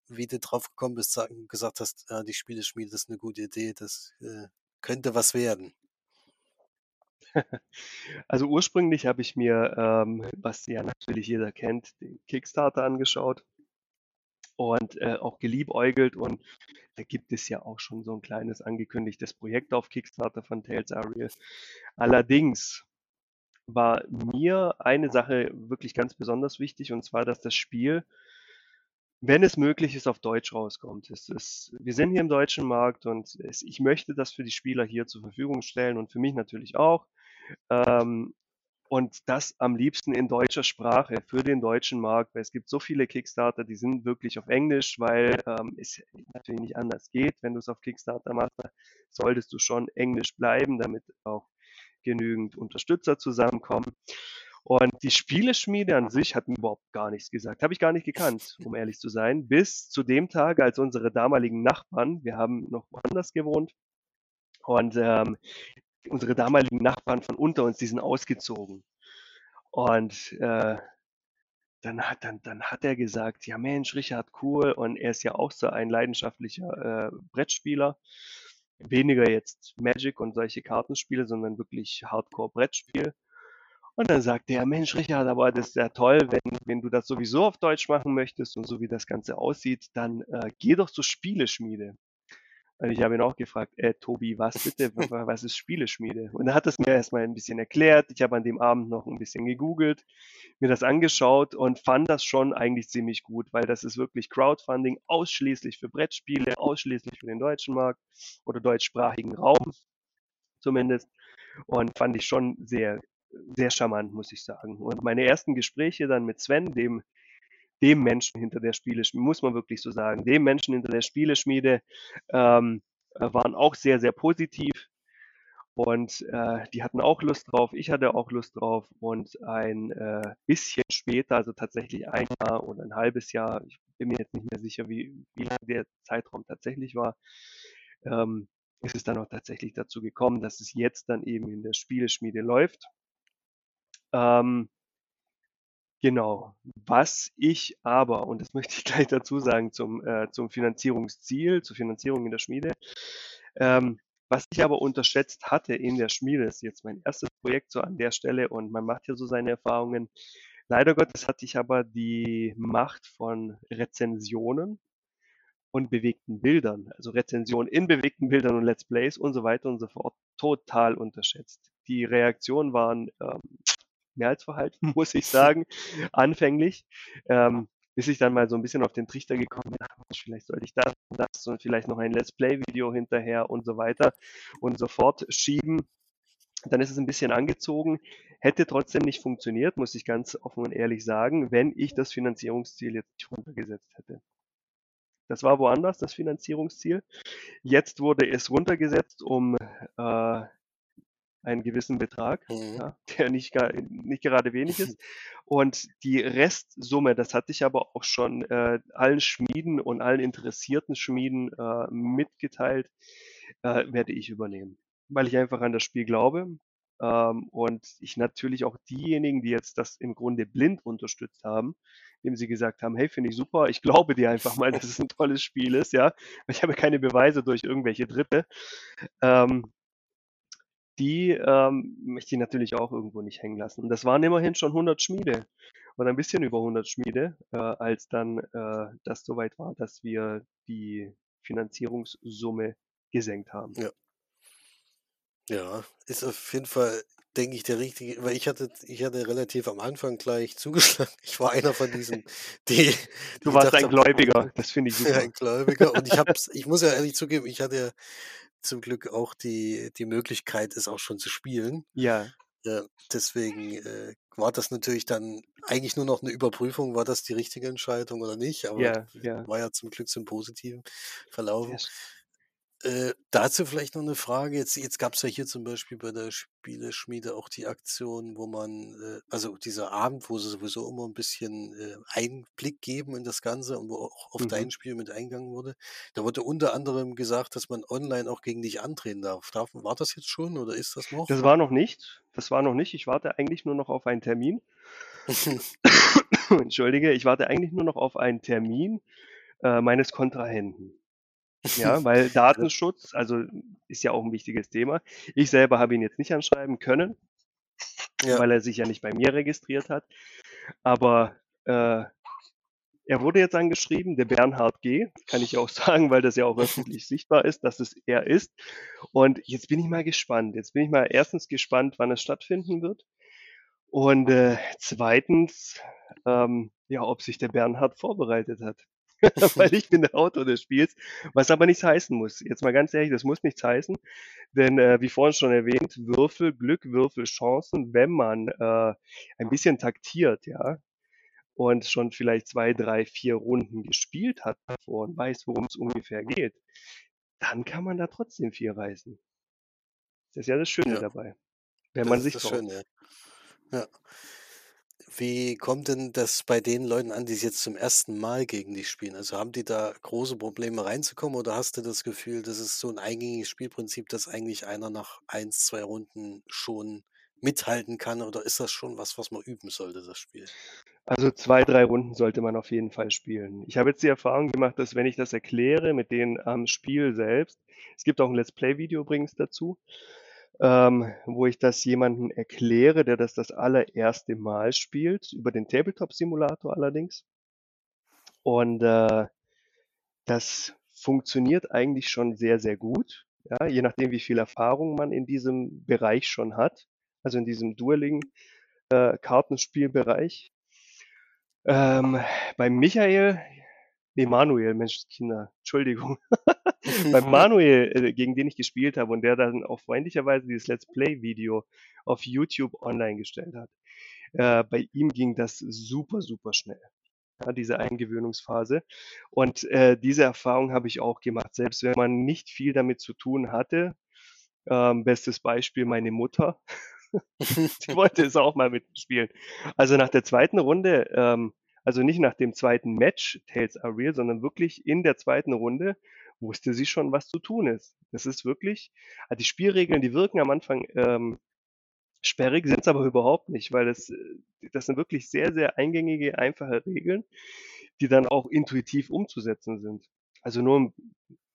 wie du drauf gekommen bist, sagen gesagt hast: „Ja, die Spieleschmiede ist 'ne gute Idee, das, äh, könnte was werden.“ Also, ursprünglich habe ich mir, ähm, was ja natürlich jeder kennt, den Kickstarter angeschaut und, äh, auch geliebäugelt und da gibt es ja auch schon so 'n kleines angekündigtes Projekt auf Kickstarter von Tales Areal. Allerdings war mir eine Sache wirklich ganz besonders wichtig, und zwar, dass das Spiel wenn es möglich ist, auf Deutsch rauskommt. Es ist wir sind hier im deutschen Markt und es ich möchte das für die Spieler hier zur Verfügung stellen und für mich natürlich auch. Ähm, und das am liebsten in deutscher Sprache für den deutschen Markt, weil es gibt so viele Kickstarter, die sind wirklich auf Englisch, weil, ähm, es natürlich nicht anders geht. Wenn du's auf Kickstarter machst, solltest du schon Englisch bleiben, damit auch genügend Unterstützer zusammenkommen. Und die Spieleschmiede an sich hat mir überhaupt gar nichts gesagt. Habe ich gar nicht gekannt, um ehrlich zu sein, bis zu dem Tag, als unsere damaligen Nachbarn wir haben noch woanders gewohnt und, ähm, unsere damaligen Nachbarn von unter uns, die sind ausgezogen. Und, äh, dann hat dann dann hat er gesagt: „Ja Mensch, Richard, cool.“ Und er ist ja auch so ein leidenschaftlicher, äh, Brettspieler. Weniger jetzt Magic und solche Kartenspiele, sondern wirklich Hardcore-Brettspiel. Und dann sagte er: „Mensch, Richard, aber das ist ja toll, wenn wenn du das sowieso auf Deutsch machen möchtest und so wie das Ganze aussieht, dann, äh, geh doch zur Spieleschmiede.“ Und ich habe ihn auch gefragt: „Äh, Tobi, was bitte? Was ist Spieleschmiede?“ Und er hat es mir erst mal 'n bisschen erklärt. Ich habe an dem Abend noch 'n bisschen gegoogelt, mir das angeschaut und fand das schon eigentlich ziemlich gut, weil das ist wirklich Crowdfunding ausschließlich für Brettspiele, ausschließlich für den deutschen Markt oder deutschsprachigen Raum zumindest und fand ich schon sehr sehr charmant, muss ich sagen. Und meine ersten Gespräche dann mit Sven, dem, dem Menschen hinter der Spieleschmiede, muss man wirklich so sagen, dem Menschen hinter der Spieleschmiede, ähm, waren auch sehr, sehr positiv. Und äh, die hatten auch Lust drauf, ich hatte auch Lust drauf. Und ein äh, bisschen später, also tatsächlich ein Jahr oder ein halbes Jahr, ich bin mir jetzt nicht mehr sicher, wie, wie lang der Zeitraum tatsächlich war, ähm, ist es dann auch tatsächlich dazu gekommen, dass es jetzt dann eben in der Spieleschmiede läuft. Ähm, genau. Was ich aber, und das möchte ich gleich dazu sagen, zum, äh, zum Finanzierungsziel, zur Finanzierung in der Schmiede, ähm, was ich aber unterschätzt hatte in der Schmiede, ist jetzt mein erstes Projekt so an der Stelle und man macht ja so seine Erfahrungen. Leider Gottes hatte ich aber die Macht von Rezensionen und bewegten Bildern, also Rezensionen in bewegten Bildern und Let's Plays und so weiter und so fort, total unterschätzt. Die Reaktionen waren ähm, mehr als verhalten, muss ich sagen, anfänglich. Ähm, bis ich dann mal so ein bisschen auf den Trichter gekommen bin, vielleicht sollte ich das und das und vielleicht noch ein Let's Play-Video hinterher und so weiter und so fort schieben. Dann ist es ein bisschen angezogen. Hätte trotzdem nicht funktioniert, muss ich ganz offen und ehrlich sagen, wenn ich das Finanzierungsziel jetzt nicht runtergesetzt hätte. Das war woanders, das Finanzierungsziel. Jetzt wurde es runtergesetzt um äh, einen gewissen Betrag, Mhm. ja, der nicht, gar, nicht gerade wenig ist. Und die Restsumme, das hatte ich aber auch schon äh, allen Schmieden und allen interessierten Schmieden äh, mitgeteilt, äh, werde ich übernehmen. Weil ich einfach an das Spiel glaube. Ähm, und ich natürlich auch diejenigen, die jetzt das im Grunde blind unterstützt haben, indem sie gesagt haben, hey, finde ich super, ich glaube dir einfach mal, dass es ein tolles Spiel ist, ja. Ich habe keine Beweise durch irgendwelche Dritte. Ähm, die ähm, möchte ich natürlich auch irgendwo nicht hängen lassen. Und das waren immerhin schon 100 Schmiede oder ein bisschen über 100 Schmiede, äh, als dann äh, das soweit war, dass wir die Finanzierungssumme gesenkt haben. Ja. Ja, ist auf jeden Fall, denke ich, der richtige, weil ich hatte, ich hatte relativ am Anfang gleich zugeschlagen. Ich war einer von diesen, die, Du die warst ein haben, Gläubiger, das finde ich ja, super. ein Gläubiger. Und ich hab's, ich muss ja ehrlich zugeben, ich hatte zum Glück auch die, die Möglichkeit, es auch schon zu spielen. Ja, Ja, deswegen äh, war das natürlich dann eigentlich nur noch eine Überprüfung, war das die richtige Entscheidung oder nicht, aber ja, ja. war ja zum Glück zum Positiven verlaufen. Äh, dazu vielleicht noch eine Frage. Jetzt, jetzt gab es ja hier zum Beispiel bei der Spieleschmiede auch die Aktion, wo man, äh, also dieser Abend, wo sie sowieso immer ein bisschen äh, Einblick geben in das Ganze und wo auch auf Mhm. dein Spiel mit eingegangen wurde. Da wurde unter anderem gesagt, dass man online auch gegen dich antreten darf. darf war das jetzt schon oder ist das noch? Das war noch nicht. Das war noch nicht. Ich warte eigentlich nur noch auf einen Termin. Entschuldige, ich warte eigentlich nur noch auf einen Termin äh, meines Kontrahenten. Ja, weil Datenschutz, also ist ja auch ein wichtiges Thema. Ich selber habe ihn jetzt nicht anschreiben können, ja. weil er sich ja nicht bei mir registriert hat. Aber äh, er wurde jetzt angeschrieben, der Bernhard G. Kann ich auch sagen, weil das ja auch öffentlich sichtbar ist, dass es er ist. Und jetzt bin ich mal gespannt. Jetzt bin ich mal erstens gespannt, wann es stattfinden wird. Und äh, zweitens, ähm, ja, ob sich der Bernhard vorbereitet hat. Weil ich bin der Autor des Spiels, was aber nichts heißen muss. Jetzt mal ganz ehrlich, das muss nichts heißen, denn äh, wie vorhin schon erwähnt, Würfel, Glück, Würfel, Chancen, wenn man äh, ein bisschen taktiert, ja, und schon vielleicht zwei, drei, vier Runden gespielt hat davor und weiß, worum es ungefähr geht, dann kann man da trotzdem viel reißen. Das ist ja das Schöne Ja. dabei. Wenn Das man ist sich das traut. Schöne, ja. Wie kommt denn das bei den Leuten an, die jetzt zum ersten Mal gegen dich spielen? Also haben die da große Probleme reinzukommen oder hast du das Gefühl, das ist so ein eingängiges Spielprinzip, dass eigentlich einer nach eins, zwei Runden schon mithalten kann oder ist das schon was, was man üben sollte, das Spiel? Also zwei, drei Runden sollte man auf jeden Fall spielen. Ich habe jetzt die Erfahrung gemacht, dass wenn ich das erkläre mit denen am Spiel selbst, es gibt auch ein Let's Play-Video übrigens dazu, ähm, wo ich das jemandem erkläre, der das das allererste Mal spielt, über den Tabletop-Simulator allerdings. Und äh, das funktioniert eigentlich schon sehr, sehr gut, ja, je nachdem, wie viel Erfahrung man in diesem Bereich schon hat, also in diesem Dueling-Kartenspielbereich. Ähm, bei Michael, nee, Manuel, Mensch, Kinder, Entschuldigung. Beim Manuel, äh, gegen den ich gespielt habe und der dann auch freundlicherweise dieses Let's Play-Video auf YouTube online gestellt hat, äh, bei ihm ging das super, super schnell. Ja, diese Eingewöhnungsphase. Und äh, diese Erfahrung habe ich auch gemacht, selbst wenn man nicht viel damit zu tun hatte. Ähm, bestes Beispiel meine Mutter. Sie wollte es auch mal mitspielen. Also nach der zweiten Runde, ähm, also nicht nach dem zweiten Match Tales are real, sondern wirklich in der zweiten Runde wusste sie schon, was zu tun ist. Das ist wirklich, also die Spielregeln, die wirken am Anfang ähm, sperrig, sind es aber überhaupt nicht, weil das, äh, das sind wirklich sehr, sehr eingängige, einfache Regeln, die dann auch intuitiv umzusetzen sind. Also nur ein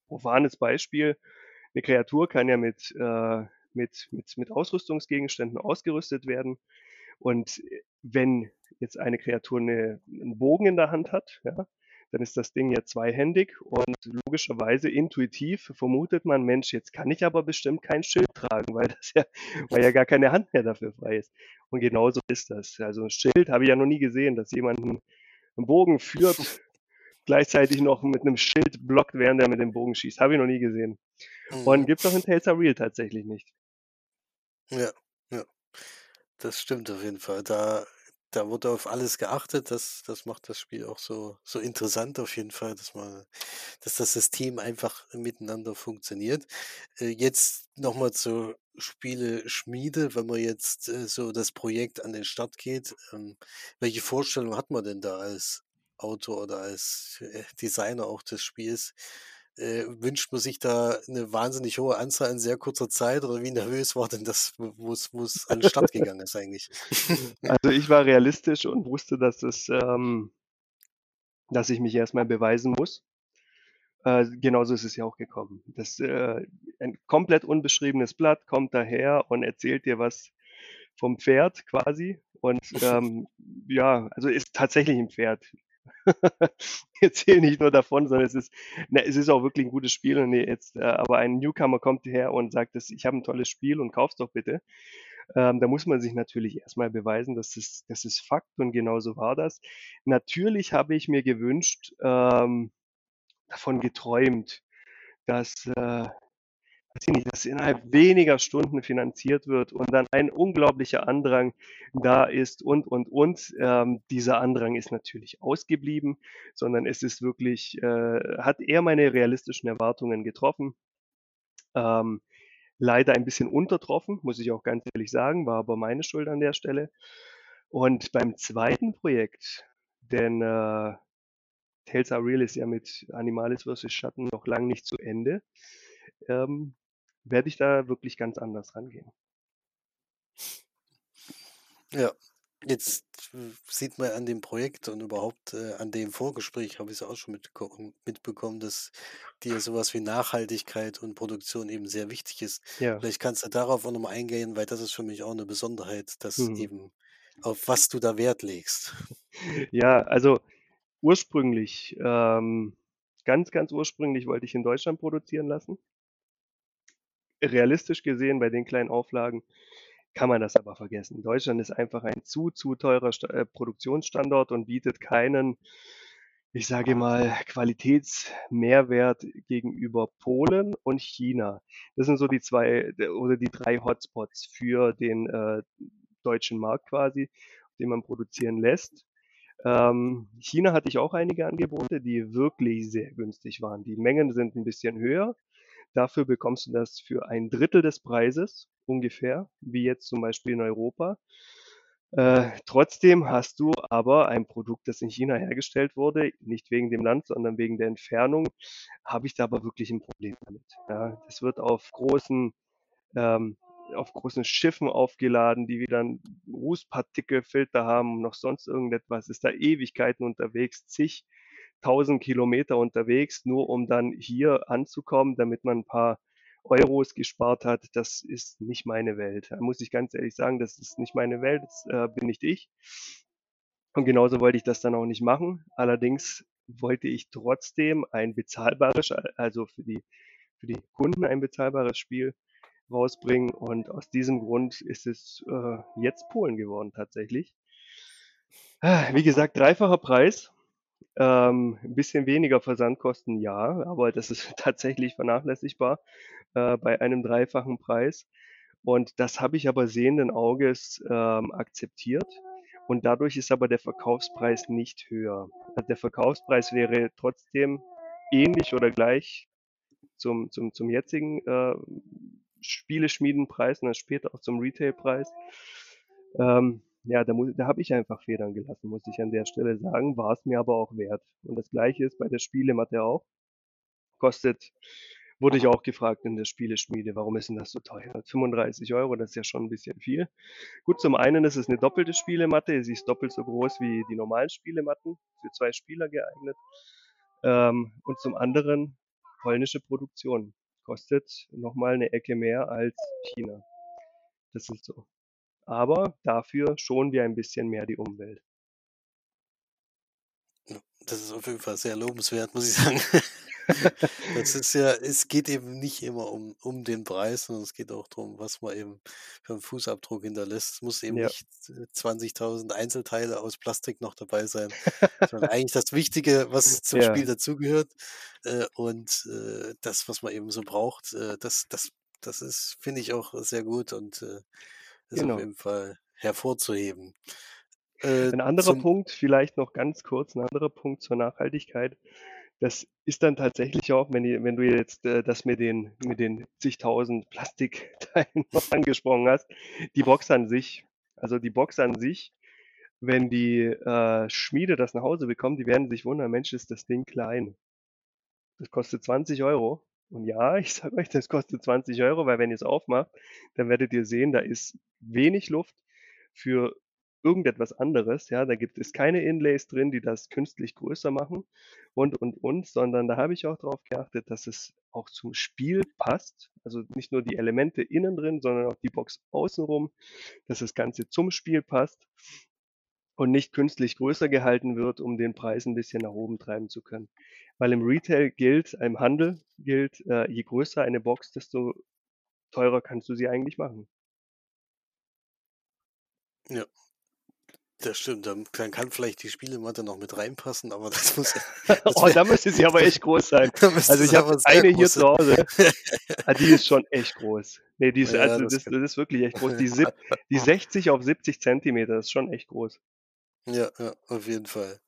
profanes Beispiel, eine Kreatur kann ja mit, äh, mit, mit, mit Ausrüstungsgegenständen ausgerüstet werden. Und wenn jetzt eine Kreatur eine, einen Bogen in der Hand hat, ja, dann ist das Ding ja zweihändig und logischerweise intuitiv vermutet man, Mensch, jetzt kann ich aber bestimmt kein Schild tragen, weil das ja, weil ja gar keine Hand mehr dafür frei ist. Und genauso ist das. Also ein Schild habe ich ja noch nie gesehen, dass jemand einen, Bogen führt, gleichzeitig noch mit einem Schild blockt, während er mit dem Bogen schießt. Habe ich noch nie gesehen. Und mhm. gibt es auch in Tales of Real tatsächlich nicht. Ja, ja. Das stimmt auf jeden Fall. Da da wurde auf alles geachtet. Das das macht das Spiel auch so so interessant auf jeden Fall, dass man dass das System einfach miteinander funktioniert. Äh, jetzt nochmal zur Spieleschmiede, wenn man jetzt, äh, so das Projekt an den Start geht, ähm, welche Vorstellung hat man denn da als Autor oder als, äh, Designer auch des Spiels? Äh, wünscht man sich da eine wahnsinnig hohe Anzahl in sehr kurzer Zeit oder wie nervös war denn das, wo es wo es an den Start gegangen ist eigentlich? Also, ich war realistisch und wusste, dass es ähm dass ich mich erstmal beweisen muss. Äh, genauso ist es ja auch gekommen. Das, äh ein komplett unbeschriebenes Blatt kommt daher und erzählt dir was vom Pferd quasi und, ähm, ja, also ist tatsächlich ein Pferd. erzähle nicht nur davon, sondern es ist, ne, es ist auch wirklich ein gutes Spiel. Und jetzt, äh, aber ein Newcomer kommt her und sagt, dass ich habe ein tolles Spiel und kauf's doch bitte. Ähm, da muss man sich natürlich erstmal beweisen, dass es, das ist Fakt und genauso war das. Natürlich habe ich mir gewünscht, ähm, davon geträumt, dass, äh, nicht, dass innerhalb weniger Stunden finanziert wird und dann ein unglaublicher Andrang da ist und, und, und. Ähm, dieser Andrang ist natürlich ausgeblieben, sondern es ist wirklich, äh, hat eher meine realistischen Erwartungen getroffen. Ähm, leider ein bisschen untertroffen, muss ich auch ganz ehrlich sagen, war aber meine Schuld an der Stelle. Und beim zweiten Projekt, denn äh, Tales Are Real ist ja mit Animalis vs. Schatten noch lang nicht zu Ende. Ähm, werde ich da wirklich ganz anders rangehen. Ja, jetzt sieht man an dem Projekt und überhaupt äh, an dem Vorgespräch, habe ich es auch schon mitbekommen, dass dir sowas wie Nachhaltigkeit und Produktion eben sehr wichtig ist. Ja. Vielleicht kannst du darauf auch nochmal eingehen, weil das ist für mich auch eine Besonderheit, dass mhm. eben auf was du da Wert legst. Ja, also ursprünglich, ähm, ganz, ganz ursprünglich wollte ich in Deutschland produzieren lassen realistisch gesehen bei den kleinen Auflagen kann man das aber vergessen. Deutschland ist einfach ein zu, zu teurer St äh, Produktionsstandort und bietet keinen, ich sage mal, Qualitätsmehrwert gegenüber Polen und China. Das sind so die zwei oder die drei Hotspots für den äh, deutschen Markt quasi, den man produzieren lässt. Ähm, China hatte ich auch einige Angebote, die wirklich sehr günstig waren. Die Mengen sind ein bisschen höher, Dafür bekommst du das für ein Drittel des Preises ungefähr, wie jetzt zum Beispiel in Europa. Äh, trotzdem hast du aber ein Produkt, das in China hergestellt wurde, nicht wegen dem Land, sondern wegen der Entfernung, habe ich da aber wirklich ein Problem damit. Ja, das wird auf großen, ähm, auf großen Schiffen aufgeladen, die wieder einen Rußpartikelfilter haben und noch sonst irgendetwas, ist da Ewigkeiten unterwegs, zig 1000 Kilometer unterwegs, nur um dann hier anzukommen, damit man ein paar Euros gespart hat. Das ist nicht meine Welt. Da muss ich ganz ehrlich sagen, das ist nicht meine Welt, das äh, bin nicht ich. Und genauso wollte ich das dann auch nicht machen. Allerdings wollte ich trotzdem ein bezahlbares, also für die, für die Kunden ein bezahlbares Spiel rausbringen. Und aus diesem Grund ist es äh, jetzt Polen geworden tatsächlich. Wie gesagt, dreifacher Preis Ähm, ein bisschen weniger Versandkosten, ja, aber das ist tatsächlich vernachlässigbar äh, bei einem dreifachen Preis. Und das habe ich aber sehenden Auges ähm, akzeptiert. Und dadurch ist aber der Verkaufspreis nicht höher. Also der Verkaufspreis wäre trotzdem ähnlich oder gleich zum, zum, zum jetzigen äh, Spieleschmiedenpreis und dann später auch zum Retailpreis. Ähm, ja, da, muss- da habe ich einfach Federn gelassen, muss ich an der Stelle sagen, war es mir aber auch wert. Und das gleiche ist bei der Spielematte auch. Kostet, wurde ich auch gefragt in der Spieleschmiede, warum ist denn das so teuer? 35 Euro, das ist ja schon ein bisschen viel. Gut, zum einen ist es eine doppelte Spielematte, sie ist doppelt so groß wie die normalen Spielematten, für zwei Spieler geeignet. Ähm, und zum anderen polnische Produktion, kostet nochmal eine Ecke mehr als China. Das ist so. Aber dafür schonen wir ein bisschen mehr die Umwelt. Das ist auf jeden Fall sehr lobenswert, muss ich sagen. Das ist ja, es geht eben nicht immer um, um den Preis, sondern es geht auch darum, was man eben für einen Fußabdruck hinterlässt. Es muss eben Ja. nicht äh, 20.000 Einzelteile aus Plastik noch dabei sein, sondern eigentlich das Wichtige, was zum Ja. Spiel dazugehört äh, und äh, das, was man eben so braucht, äh, das, das, das ist, finde ich auch sehr gut und ist Genau. auf jeden Fall hervorzuheben. Äh, Ein anderer Punkt, vielleicht noch ganz kurz, ein anderer Punkt zur Nachhaltigkeit. Das ist dann tatsächlich auch, wenn, ihr, wenn du jetzt äh, das mit den, mit den zigtausend Plastikteilen noch angesprochen hast, die Box an sich, also die Box an sich, wenn die äh, Schmiede das nach Hause bekommen, die werden sich wundern, Mensch, ist das Ding klein. Das kostet 20 Euro. Und ja, ich sage euch, das kostet 20 Euro, weil wenn ihr es aufmacht, dann werdet ihr sehen, da ist wenig Luft für irgendetwas anderes. Ja, da gibt es keine Inlays drin, die das künstlich größer machen und, und, und, sondern da habe ich auch darauf geachtet, dass es auch zum Spiel passt. Also nicht nur die Elemente innen drin, sondern auch die Box außenrum, dass das Ganze zum Spiel passt und nicht künstlich größer gehalten wird, um den Preis ein bisschen nach oben treiben zu können. Weil im Retail gilt, im Handel gilt, äh, je größer eine Box, desto teurer kannst du sie eigentlich machen. ja, das stimmt. Dann, kann vielleicht die Spielematte noch mit reinpassen, aber das muss. Das oh, da müsste sie aber echt groß sein. Also ich habe eine hier zu. Hause, ah, die ist schon echt groß. Nee, die ist, Ja, also das das, das ist wirklich echt groß. Die, sieb, die 60 auf 70 Zentimeter, ist schon echt groß. Ja, ja, auf jeden Fall.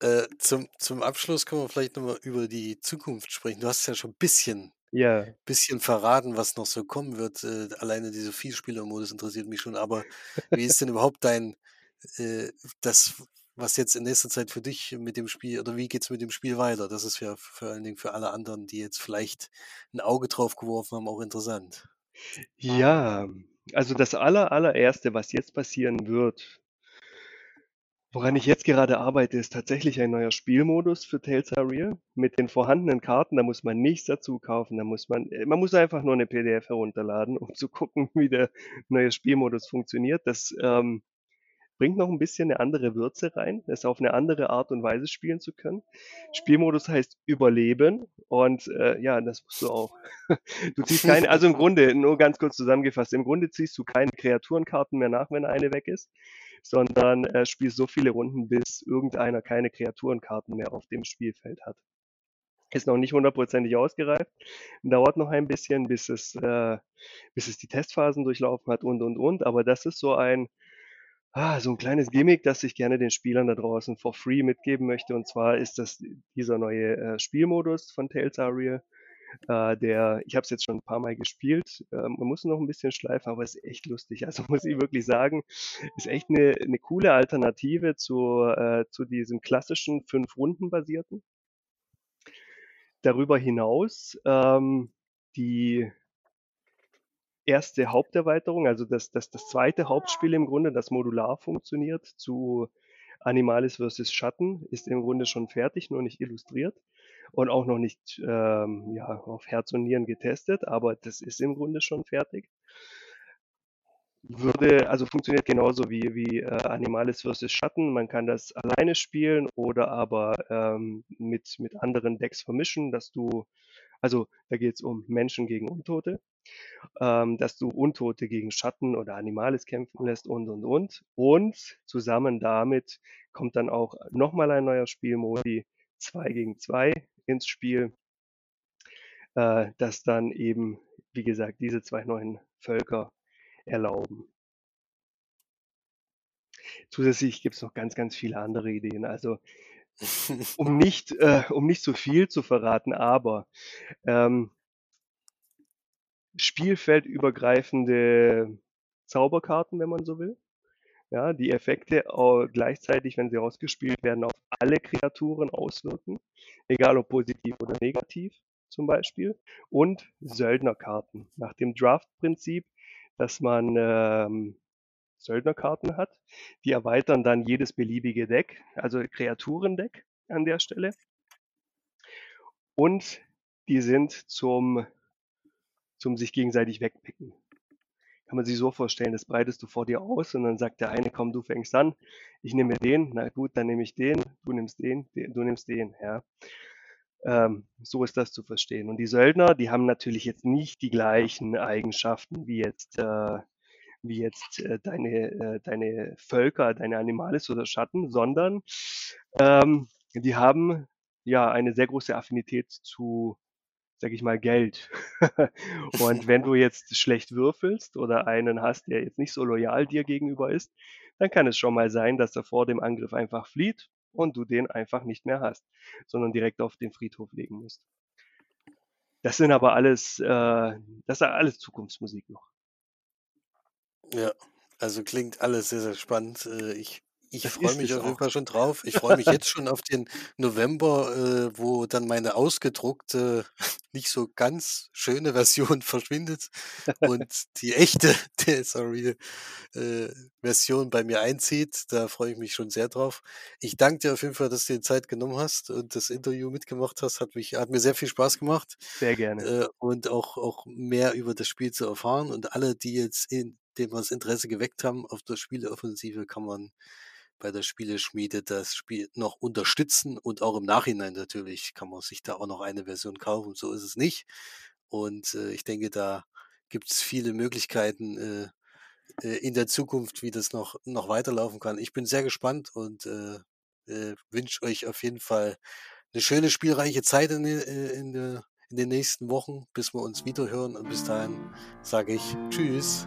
Äh, zum, zum Abschluss können wir vielleicht nochmal über die Zukunft sprechen. Du hast ja schon ein bisschen, Ja, bisschen verraten, was noch so kommen wird. Äh, alleine dieser Vielspielermodus interessiert mich schon. Aber wie ist denn überhaupt dein, äh, das, was jetzt in nächster Zeit für dich mit dem Spiel, oder wie geht's mit dem Spiel weiter? Das ist ja vor allen Dingen für alle anderen, die jetzt vielleicht ein Auge drauf geworfen haben, auch interessant. ja, also das aller, allererste, was jetzt passieren wird, woran ich jetzt gerade arbeite, ist tatsächlich ein neuer Spielmodus für Tales Real. Mit den vorhandenen Karten, da muss man nichts dazu kaufen, da muss man, äh, man muss einfach nur eine PDF herunterladen, um zu gucken, wie der neue Spielmodus funktioniert. Das ähm, bringt noch ein bisschen eine andere Würze rein, es auf eine andere Art und Weise spielen zu können. Spielmodus heißt Überleben und äh, ja, das musst du auch. Du ziehst keine, also im Grunde, nur ganz kurz zusammengefasst, im Grunde ziehst du keine Kreaturenkarten mehr nach, wenn eine weg ist, sondern äh, spielst so viele Runden, bis irgendeiner keine Kreaturenkarten mehr auf dem Spielfeld hat. Ist noch nicht hundertprozentig ausgereift, dauert noch ein bisschen, bis es, äh, bis es die Testphasen durchlaufen hat und und und, aber das ist so ein, Ah, so ein kleines Gimmick, das ich gerne den Spielern da draußen for free mitgeben möchte. Und zwar ist das dieser neue äh, Spielmodus von Tales Are Real. Äh, der, ich habe es jetzt schon ein paar Mal gespielt. Äh, man muss noch ein bisschen schleifen, aber es ist echt lustig. Also muss ich wirklich sagen, ist echt eine, eine coole Alternative zu, äh, zu diesem klassischen fünf-Runden-basierten. Darüber hinaus ähm, die erste Haupterweiterung, also das, das, das zweite Hauptspiel im Grunde, das modular funktioniert zu Animalis vs. Schatten, ist im Grunde schon fertig, nur nicht illustriert und auch noch nicht ähm, ja, auf Herz und Nieren getestet, aber das ist im Grunde schon fertig. Würde, also funktioniert genauso wie, wie äh, Animalis vs. Schatten. Man kann das alleine spielen oder aber ähm, mit, mit anderen Decks vermischen, dass du, also da geht es um Menschen gegen Untote ähm, dass du Untote gegen Schatten oder Animales kämpfen lässt und, und, und. Und zusammen damit kommt dann auch nochmal ein neuer Spielmodi, 2 gegen 2 ins Spiel, äh, das dann eben, wie gesagt, diese zwei neuen Völker erlauben. Zusätzlich gibt es noch ganz, ganz viele andere Ideen. Also um nicht, äh, um nicht zu viel zu verraten, aber ähm, spielfeldübergreifende Zauberkarten, wenn man so will. Ja, die Effekte gleichzeitig, wenn sie ausgespielt werden, auf alle Kreaturen auswirken, egal ob positiv oder negativ zum Beispiel. Und Söldnerkarten nach dem Draft-Prinzip, dass man ähm, Söldnerkarten hat. Die erweitern dann jedes beliebige Deck, also Kreaturendeck an der Stelle. Und die sind zum, zum sich gegenseitig wegpicken. Kann man sich so vorstellen, das breitest du vor dir aus und dann sagt der eine, komm, du fängst an, ich nehme den, na gut, dann nehme ich den, du nimmst den, den du nimmst den, ja. Ähm, so ist das zu verstehen. Und die Söldner, die haben natürlich jetzt nicht die gleichen Eigenschaften wie jetzt äh, wie jetzt äh, deine, äh, deine Völker, deine Animalis oder Schatten, sondern ähm, die haben ja eine sehr große Affinität zu, sag ich mal, Geld. und wenn du jetzt schlecht würfelst oder einen hast, der jetzt nicht so loyal dir gegenüber ist, dann kann es schon mal sein, dass er vor dem Angriff einfach flieht und du den einfach nicht mehr hast, sondern direkt auf den Friedhof legen musst. Das sind aber alles, äh, das ist alles Zukunftsmusik noch. Ja, also klingt alles sehr, sehr spannend. Äh, ich ich freue mich auf jeden Fall schon drauf. Ich freue mich jetzt schon auf den November, äh, wo dann meine ausgedruckte, nicht so ganz schöne Version verschwindet und die echte sorry, äh, Version bei mir einzieht. Da freue ich mich schon sehr drauf. Ich danke dir auf jeden Fall, dass du dir Zeit genommen hast und das Interview mitgemacht hast. Hat mich, hat mir sehr viel Spaß gemacht. Sehr gerne. Äh, und auch, auch mehr über das Spiel zu erfahren. Und alle, die jetzt in dem wir das Interesse geweckt haben auf der Spieleoffensive, kann man bei der Spieleschmiede das Spiel noch unterstützen und auch im Nachhinein natürlich kann man sich da auch noch eine Version kaufen. So ist es nicht. Und äh, ich denke, da gibt es viele Möglichkeiten äh, äh, in der Zukunft, wie das noch, noch weiterlaufen kann. Ich bin sehr gespannt und äh, äh, wünsche euch auf jeden Fall eine schöne, spielreiche Zeit in, in, in den nächsten Wochen, bis wir uns wiederhören. Und bis dahin sage ich Tschüss.